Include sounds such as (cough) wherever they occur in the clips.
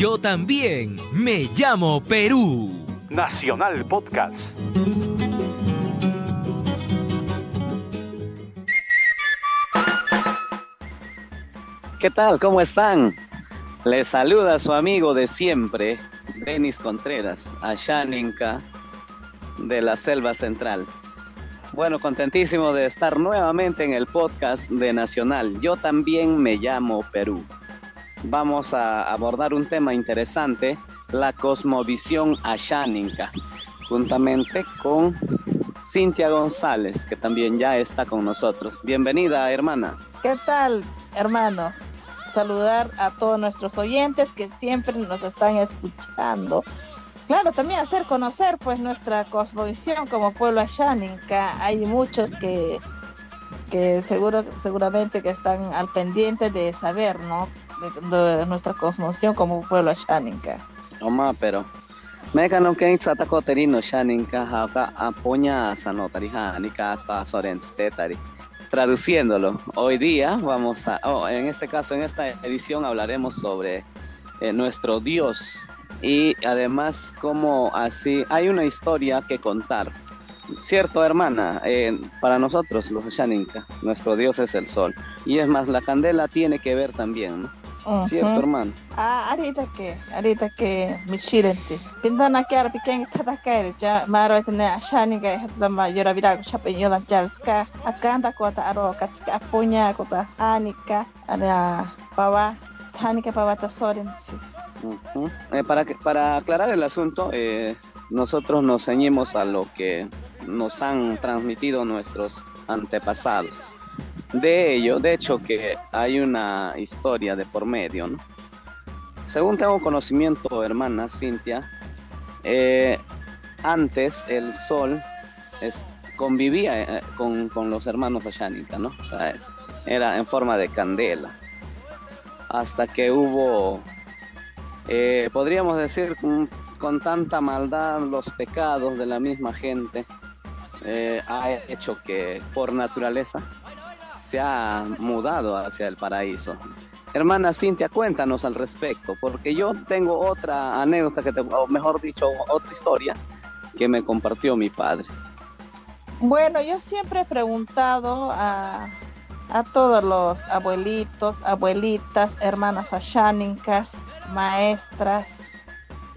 Yo también me llamo Perú. Nacional Podcast. ¿Qué tal? ¿Cómo están? Les saluda su amigo de siempre, Denis Contreras, Ashaninka de la Selva Central. Bueno, contentísimo de estar nuevamente en el podcast de Nacional. Yo también me llamo Perú vamos a abordar un tema interesante, la cosmovisión asháninca, juntamente con Cintia González, que también ya está con nosotros. Bienvenida, hermana. ¿Qué tal, hermano? Saludar a todos nuestros oyentes que siempre nos están escuchando. Claro, también hacer conocer pues nuestra cosmovisión como pueblo asháninca. Hay muchos que que seguro seguramente que están al pendiente de saber, ¿no? de, nuestra cosmovisión como pueblo Shaninka. Oma, pero Mega no que sata coterino Shaninka haka apoña sanotarija nika ka tetari. Traduciéndolo, hoy día vamos a, oh, en este caso, en esta edición hablaremos sobre eh, nuestro Dios y además como así hay una historia que contar. Cierto, hermana, eh, para nosotros los Shaninka, nuestro Dios es el sol. Y es más, la candela tiene que ver también, ¿no? Cierto, hermano. Ah, ahorita que, ahorita que mi chirente. Pintana que ahora pequeño está caer ya maro este ne shani que hasta ma yora vira chape yo dan jarska acá anda kota aro katska punya kota anika ada pawa anika pawa Eh, para, para aclarar el asunto, eh, nosotros nos ceñimos a lo que nos han transmitido nuestros antepasados de ello, de hecho que hay una historia de por medio. Según tengo conocimiento, hermana Cintia, eh, antes el sol convivía eh, con, los hermanos Ashánica, ¿no? O sea, era en forma de candela. Hasta que hubo, eh, podríamos decir, con, tanta maldad, los pecados de la misma gente, ha hecho que por naturaleza se ha mudado hacia el paraíso. Hermana Cintia, cuéntanos al respecto, porque yo tengo otra anécdota, que o mejor dicho, otra historia que me compartió mi padre. Bueno, yo siempre he preguntado a, a todos los abuelitos, abuelitas, hermanas ashánicas, maestras,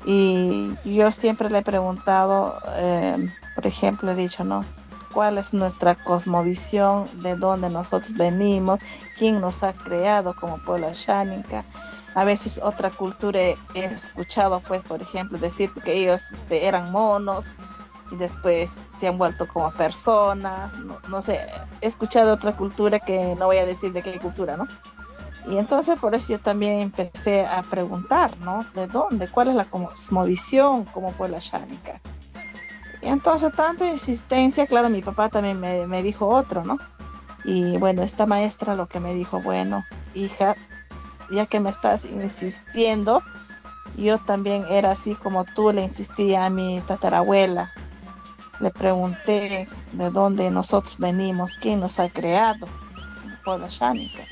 y yo siempre le he preguntado, eh, por ejemplo, he dicho, ¿no? cuál es nuestra cosmovisión, de dónde nosotros venimos, quién nos ha creado como pueblo ashánica. A veces otra cultura he, escuchado, pues, por ejemplo, decir que ellos este, eran monos y después se han vuelto como personas. No, sé, he escuchado otra cultura que no voy a decir de qué cultura, ¿no? Y entonces por eso yo también empecé a preguntar, ¿no? ¿De dónde? ¿Cuál es la cosmovisión como pueblo ashánica? entonces, tanto insistencia, claro, mi papá también me, dijo otro, ¿no? Y bueno, esta maestra lo que me dijo, bueno, hija, ya que me estás insistiendo, yo también era así como tú le insistía a mi tatarabuela. Le pregunté de dónde nosotros venimos, quién nos ha creado, el pueblo Shánica.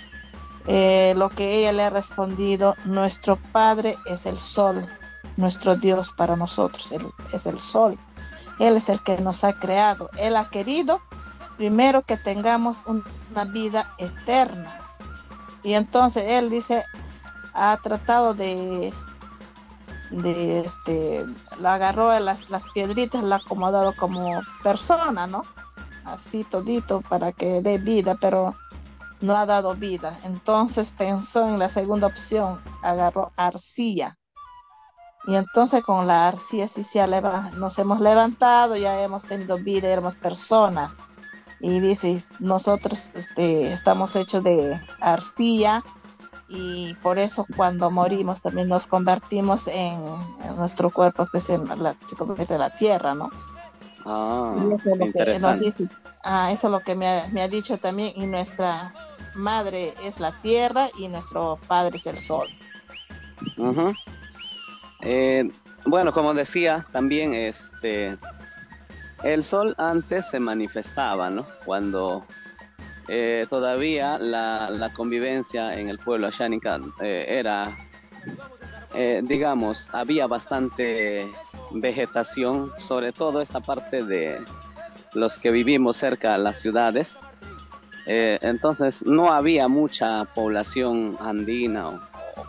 Eh, lo que ella le ha respondido, nuestro Padre es el sol, nuestro Dios para nosotros es el sol. Él es el que nos ha creado. Él ha querido primero que tengamos una vida eterna. Y entonces Él dice, ha tratado de, de este, lo agarró las, las piedritas, la ha acomodado como persona, ¿no? Así todito para que dé vida, pero no ha dado vida. Entonces pensó en la segunda opción, agarró arcilla y entonces con la arcilla sí se nos hemos levantado, ya hemos tenido vida, éramos personas. Y dice, nosotros este, estamos hechos de arcilla y por eso cuando morimos también nos convertimos en, nuestro cuerpo, en la, se convierte en la tierra, ¿no? Ah, eso es lo que ah, eso es lo que me ha, dicho también, y nuestra madre es la tierra y nuestro padre es el sol. Eh, bueno, como decía, también este el sol antes se manifestaba, ¿no? Cuando eh, todavía la, convivencia en el pueblo Ashánica eh, era, eh, digamos, había bastante vegetación, sobre todo esta parte de los que vivimos cerca de las ciudades. entonces no había mucha población andina o,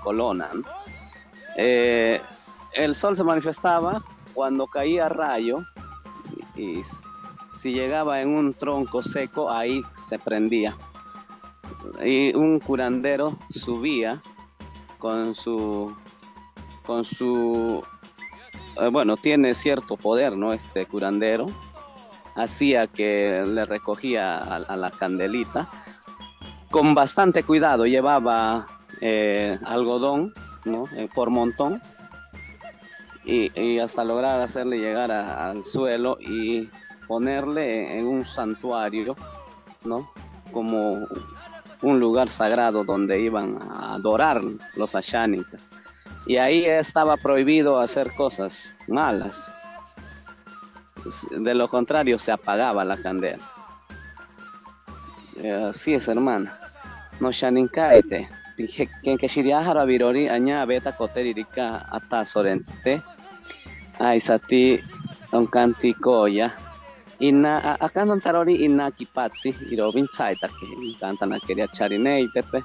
colona. el sol se manifestaba cuando caía rayo y si llegaba en un tronco seco, ahí se prendía. Y un curandero subía con su, con su, eh, bueno, tiene cierto poder, ¿no? Este curandero. Hacía que le recogía a, la candelita. Con bastante cuidado llevaba eh, algodón, ¿no? Eh, por montón. Y, hasta lograr hacerle llegar al suelo y ponerle en un santuario, Como un lugar sagrado donde iban a adorar los ashánicas. Y ahí estaba prohibido hacer cosas malas. De lo contrario, se apagaba la candela. Así es, hermana. No shaninkaite. Quien que shiriahara virori aña beta coteririka hasta sorente. Aisati un ya ina acá no tarori ina kipatsi irobin tsaita que tanta na quería charinei tepe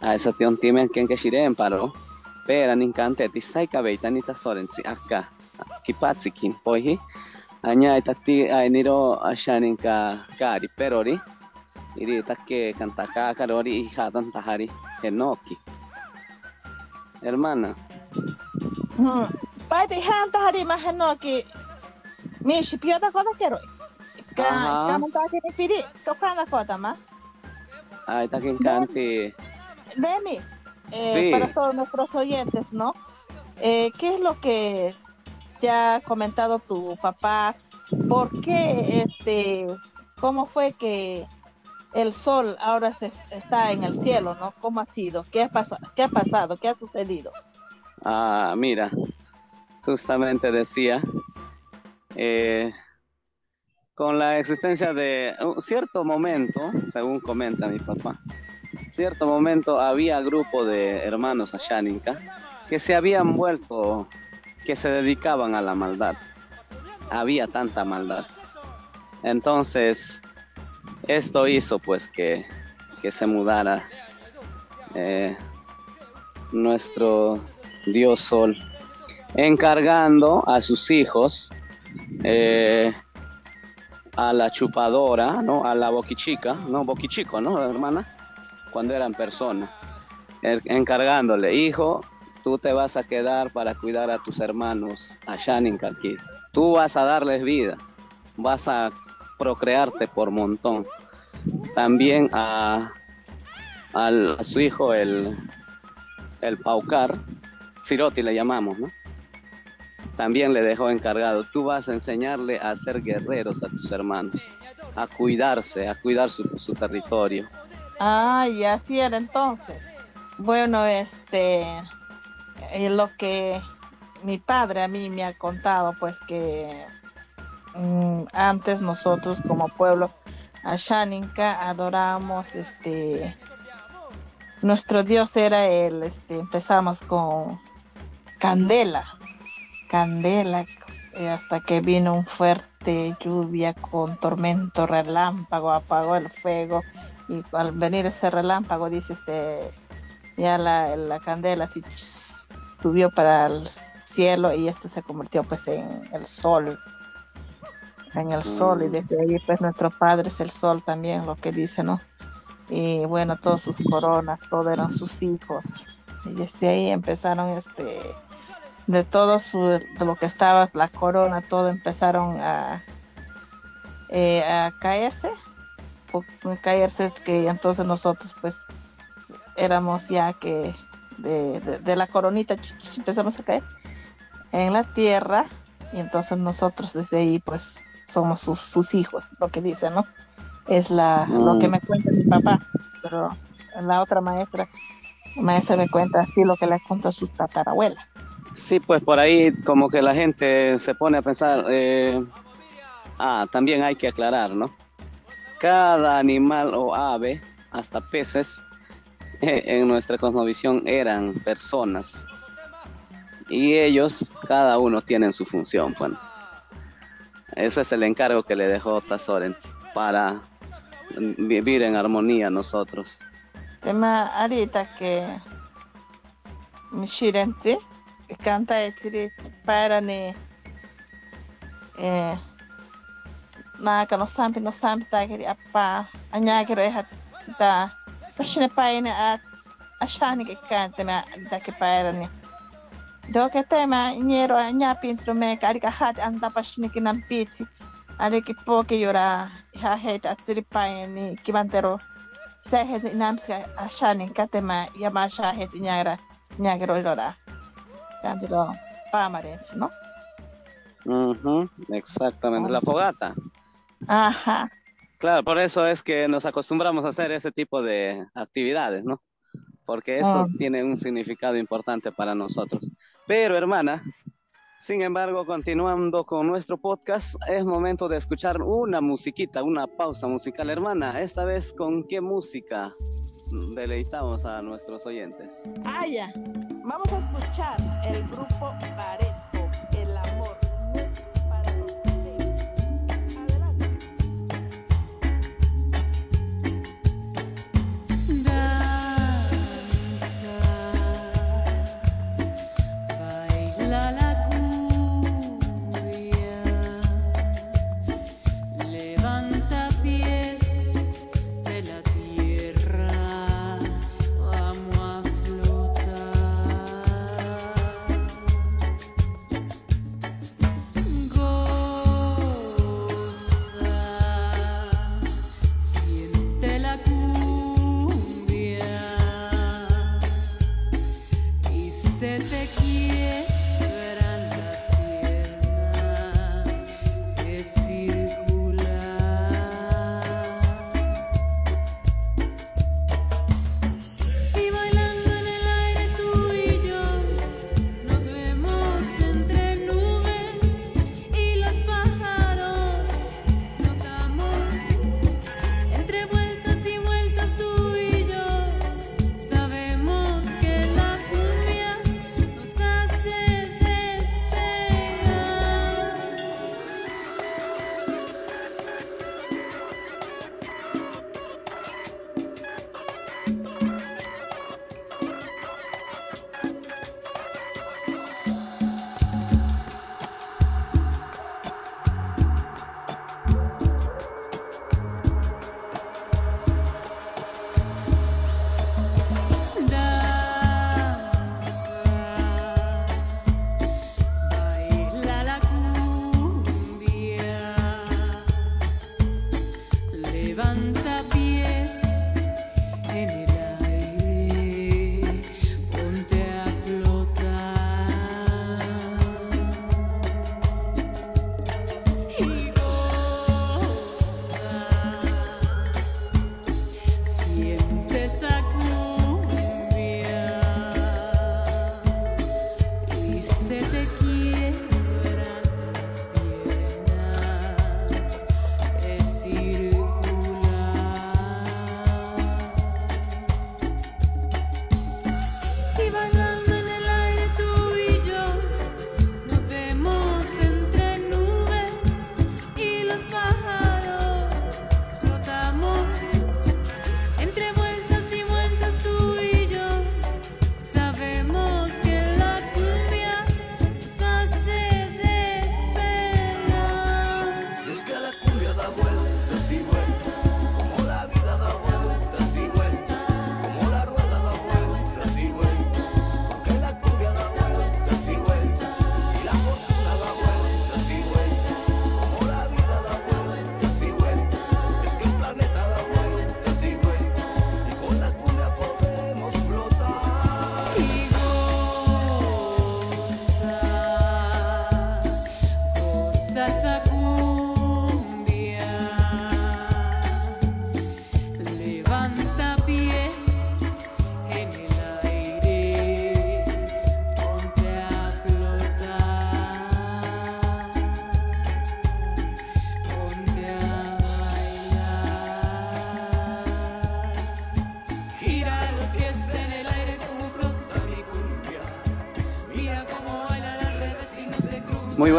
a esa tion timen ken que shiren paro pera nin kante ti sai kabeita ni ta sorensi acá. Kipatsi kin pohi aña itati ai niro ashanin ka kari perori. Iri takke kantaka karori y hatan tahari enoki hermana. Hmm. Pai te han tahari ma henoki mi shipioda koda keroi Kamuntake ni piri, skokana kota ma. Ay, takin kanti. Demi, eh, para todos nuestros oyentes, ¿no? Eh, ¿Qué es lo que te ha comentado tu papá? ¿Por qué, este, cómo fue que el sol ahora se está en el cielo, ¿no? ¿Cómo ha sido? ¿Qué ha, pasado? ¿Qué ha pasado? ¿Qué ha sucedido? Ah, mira, justamente decía, eh, con la existencia de un cierto momento, según comenta mi papá, cierto momento había grupo de hermanos ashánica que se habían vuelto, que se dedicaban a la maldad. Había tanta maldad. Entonces, esto hizo pues que, se mudara eh, nuestro Dios Sol, encargando a sus hijos eh, a la chupadora, ¿no? A la boquichica, ¿no? Boquichico, ¿no, hermana? Cuando eran personas. Encargándole, hijo, tú te vas a quedar para cuidar a tus hermanos allá en aquí. Tú vas a darles vida, vas a procrearte por montón. También a, su hijo, el, el Paucar, Ciroti le llamamos, ¿no? También le dejó encargado, tú vas a enseñarle a ser guerreros a tus hermanos, a cuidarse, a cuidar su, territorio. Ah, y así era entonces. Bueno, este, lo que mi padre a mí me ha contado, pues que mm, antes nosotros como pueblo Ashaninka adoramos, este, nuestro dios era el, este, empezamos con candela, candela eh, hasta que vino un fuerte lluvia con tormento, relámpago, apagó el fuego. Y al venir ese relámpago dice este ya la, la candela así subió para el cielo y esto se convirtió pues en el sol. En el sol y mm. desde ahí pues nuestro padre es el sol también lo que dice no y bueno todas sus coronas todo eran sus hijos. Y desde ahí empezaron este de todo su, de lo que estaba, la corona, todo empezaron a, eh, a caerse, o caerse que entonces nosotros pues éramos ya que de, la coronita empezamos a caer en la tierra y entonces nosotros desde ahí pues somos sus, hijos, lo que dice, ¿no? Es la, lo que me cuenta mi papá, pero la otra maestra, maestra me cuenta así lo que le cuenta a sus tatarabuelas. Sí, pues por ahí como que la gente se pone a pensar, eh, ah, también hay que aclarar, ¿no? Cada animal o ave, hasta peces, (laughs) en nuestra cosmovisión eran personas. Y ellos, cada uno tienen su función, bueno. Eso es el encargo que le dejó Tazorens para vivir en armonía nosotros. Prima ahorita que shirenti canta esiri päärani eh, naaka no sampi no sampi taakiri appa anyaakiro ehat sitä no pashine no, paine at ashani ke kante me taaki päärani doke tema nyero nya pintro me karika hat anta pashine kinan pitsi ariki poke yora ha het atsiri paine kivantero se het inamska ashani ja yamasha het nyara nyakiro lora Cantero pamarens, ¿no? Uh -huh, exactamente, la fogata. Ajá. Claro, por eso es que nos acostumbramos a hacer ese tipo de actividades, ¿no? Porque eso ah. tiene un significado importante para nosotros. Pero, hermana, sin embargo, continuando con nuestro podcast, es momento de escuchar una musiquita, una pausa musical, hermana. Esta vez, ¿con qué música deleitamos a nuestros oyentes? Ah, ya. Vamos a escuchar el grupo Pared. Muy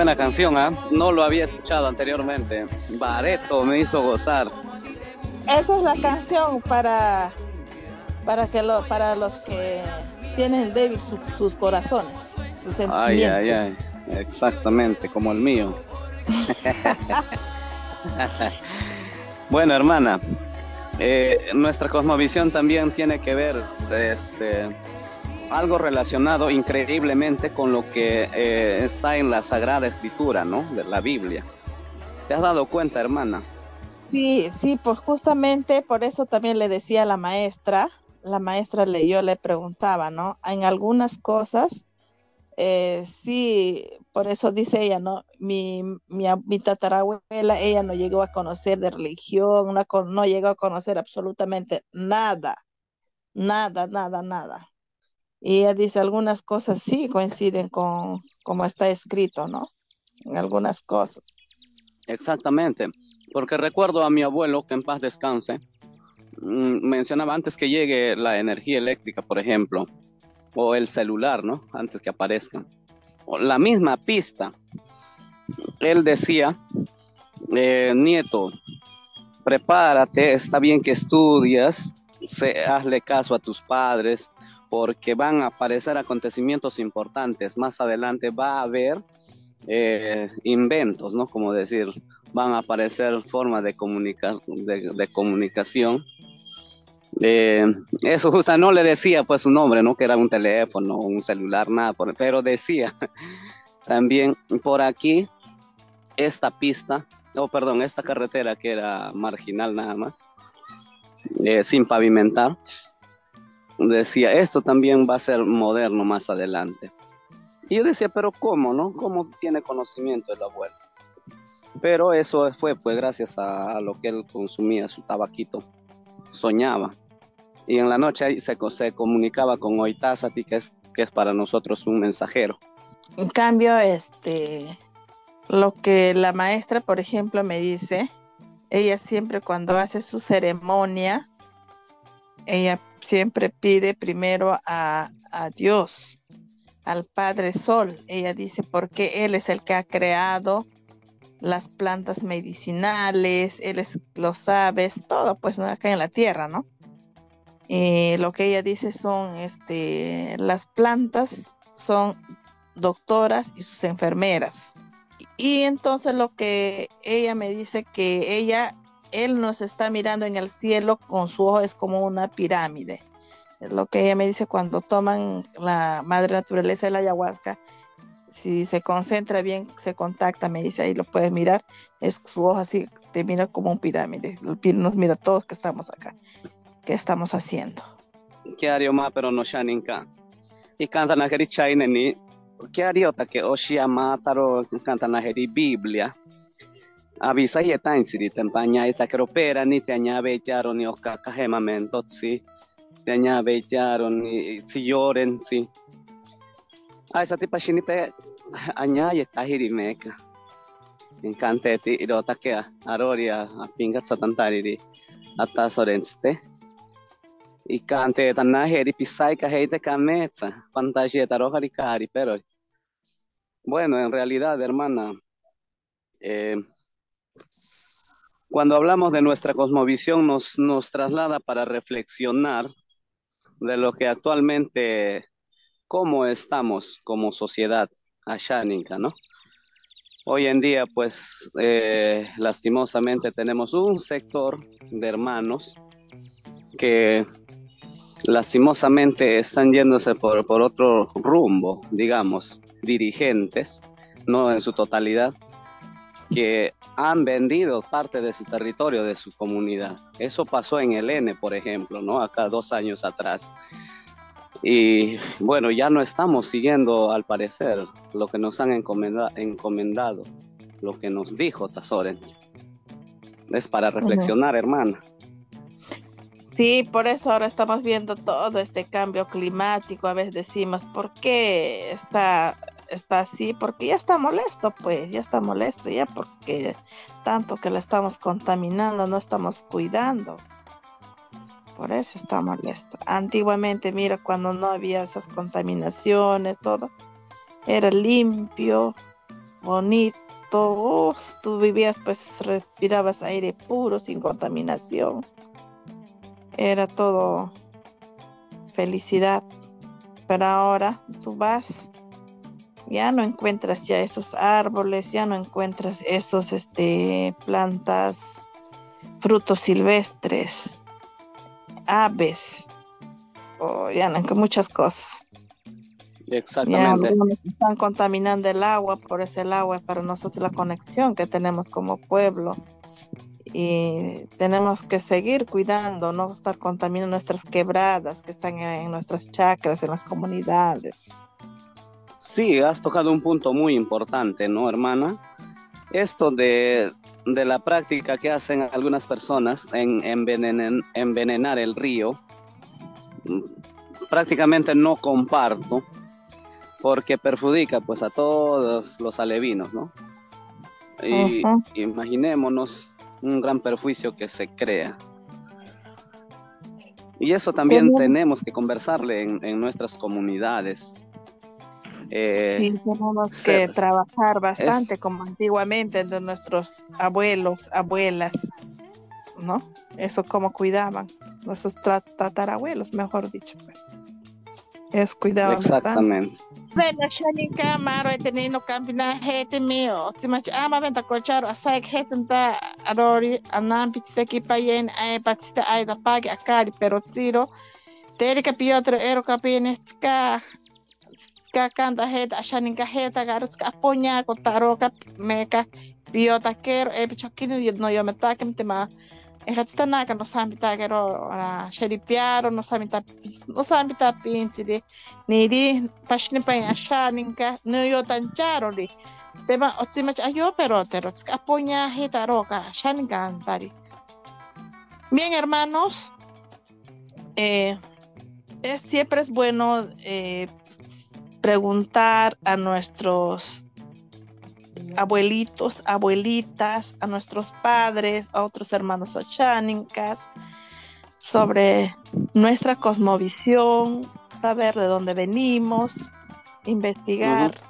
buena canción, ¿ah? No lo había escuchado anteriormente. Bareto me hizo gozar. Esa es la canción para para que lo, para los que tienen débil sus corazones, sus Ay, ay, ay. Exactamente, como el mío. (laughs) bueno, hermana, eh, nuestra cosmovisión también tiene que ver este, algo relacionado increíblemente con lo que eh, está en la Sagrada Escritura, ¿no? De la Biblia. ¿Te has dado cuenta, hermana? Sí, sí, pues justamente por eso también le decía a la maestra, la maestra le, yo le preguntaba, ¿no? En algunas cosas, eh, sí, por eso dice ella, ¿no? Mi, mi, mi, tatarabuela, ella no llegó a conocer de religión, no, no llegó a conocer absolutamente nada, nada, nada, nada. Y ella dice, algunas cosas sí coinciden con como está escrito, ¿no? En algunas cosas. Exactamente, porque recuerdo a mi abuelo, que en paz descanse, mm, mencionaba antes que llegue la energía eléctrica, por ejemplo, o el celular, ¿no? Antes que aparezca. La misma pista. Él decía, eh, nieto, prepárate, está bien que estudias, hazle caso a tus padres, porque van a aparecer acontecimientos importantes. Más adelante va a haber eh, inventos, ¿no? Como decir, van a aparecer formas de, comunicar, de, comunicación. Eh, eso justo no le decía pues su nombre, ¿no? Que era un teléfono, un celular, nada, pero decía (laughs) también por aquí esta pista, oh perdón, esta carretera que era marginal nada más, eh, sin pavimentar, decía, esto también va a ser moderno más adelante. Y yo decía, pero ¿cómo, no? ¿Cómo tiene conocimiento el abuelo? Pero eso fue pues gracias a, lo que él consumía, su tabaquito. Soñaba. Y en la noche se, comunicaba con Oitazati, que es, que es para nosotros un mensajero. En cambio, este, lo que la maestra, por ejemplo, me dice, ella siempre cuando hace su ceremonia, ella siempre pide primero a, a Dios, al Padre Sol. Ella dice, porque Él es el que ha creado las plantas medicinales, Él es, lo sabes, todo pues acá en la tierra, ¿no? Y lo que ella dice son, este, las plantas son doctoras y sus enfermeras. Y entonces lo que ella me dice que ella él nos está mirando en el cielo con su ojo, es como una pirámide. Es lo que ella me dice cuando toman la madre naturaleza de la ayahuasca. Si se concentra bien, se contacta, me dice, ahí lo puedes mirar, es su ojo así, te mira como un pirámide, nos mira todos que estamos acá, que estamos haciendo. ¿Qué haría más, pero no shaninka? Y cantan a ni ¿qué haría que Oshia Mataro cantan a Biblia? Avisa y está en siri tempaña esta cropera ni te añade ni osca cajemamento sí. Te añade ni si lloren sí. A esa tipa shini pe añade está hirimeca encante ti irota que aroria a pinga satantari hasta sorenste y cante tan heri pisai ka heite kametsa fantasía tarojari cari pero bueno en realidad hermana eh, cuando hablamos de nuestra cosmovisión nos, nos traslada para reflexionar de lo que actualmente, cómo estamos como sociedad ashánica, ¿no? Hoy en día, pues, eh, lastimosamente tenemos un sector de hermanos que lastimosamente están yéndose por, por otro rumbo, digamos, dirigentes, no en su totalidad, que han vendido parte de su territorio, de su comunidad. Eso pasó en el N, por ejemplo, ¿no? Acá dos años atrás. Y bueno, ya no estamos siguiendo, al parecer, lo que nos han encomendado, lo que nos dijo Tazorens. Es para reflexionar, hermana. Sí, por eso ahora estamos viendo todo este cambio climático. A veces decimos, ¿por qué está está así porque ya está molesto, pues, ya está molesto, ya porque tanto que la estamos contaminando, no estamos cuidando. Por eso está molesto. Antiguamente, mira, cuando no había esas contaminaciones, todo era limpio, bonito. Uf, tú vivías, pues respirabas aire puro, sin contaminación. Era todo felicidad. Pero ahora tú vas, ya no encuentras ya esos árboles, ya no encuentras esos este, plantas, frutos silvestres, aves, o ya no, muchas cosas. Exactamente. están contaminando el agua, por ese el agua para nosotros la conexión que tenemos como pueblo. Y tenemos que seguir cuidando, no estar contaminando nuestras quebradas que están en, nuestras chacras, en las comunidades. Sí, has tocado un punto muy importante, ¿no, hermana? Esto de, de la práctica que hacen algunas personas en envenenar el río, prácticamente no comparto porque perjudica pues a todos los alevinos, ¿no? Y imaginémonos un gran perjuicio que se crea. Y eso también tenemos que conversarle en, nuestras comunidades. Eh, sí, tenemos que trabajar bastante como antiguamente de nuestros abuelos, abuelas, ¿no? Eso como cuidaban, nuestros tatarabuelos, mejor dicho, pues. Es cuidaban Exactamente. Vena shaninka maro eteni no kampina hete mio. Timach ama venta kocharo asaik hetenta adori anam pitsteki payen ay patsta ay da pagi akari pero tiro. Terika piotro ero kapine ska ska kanta heta shaninka heta garutska aponya kotaro kap meka piota kero e pichokino no yo metakem tema ehatstanaka no sambitakero na sheripiaro no samita no samita pintiri niri pashni pa ashaninka no yo tancharo li tema otzimach ayo pero tero apoña hitaroka shaninka antari. Bien hermanos eh, es, siempre es bueno eh, preguntar a nuestros abuelitos, abuelitas, a nuestros padres, a otros hermanos achánicas, sobre nuestra cosmovisión, saber de dónde venimos, investigar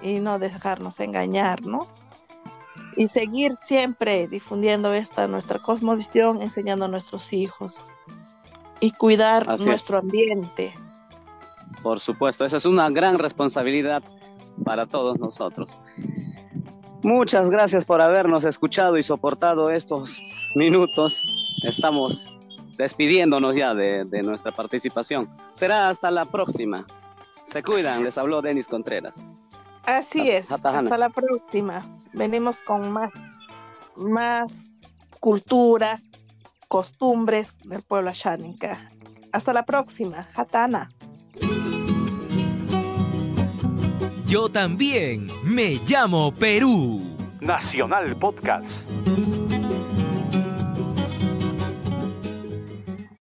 y no dejarnos engañar, ¿no? Y seguir siempre difundiendo esta nuestra cosmovisión, enseñando a nuestros hijos y cuidar nuestro ambiente. Por supuesto, esa es una gran responsabilidad para todos nosotros. Muchas gracias por habernos escuchado y soportado estos minutos. Estamos despidiéndonos ya de, nuestra participación. Será hasta la próxima. Se cuidan, les habló Denis Contreras. Así es, hasta la próxima. Venimos con más, más cultura, costumbres del pueblo ashánica. Hasta la próxima, Hatana. Yo también me llamo Perú. Nacional Podcast.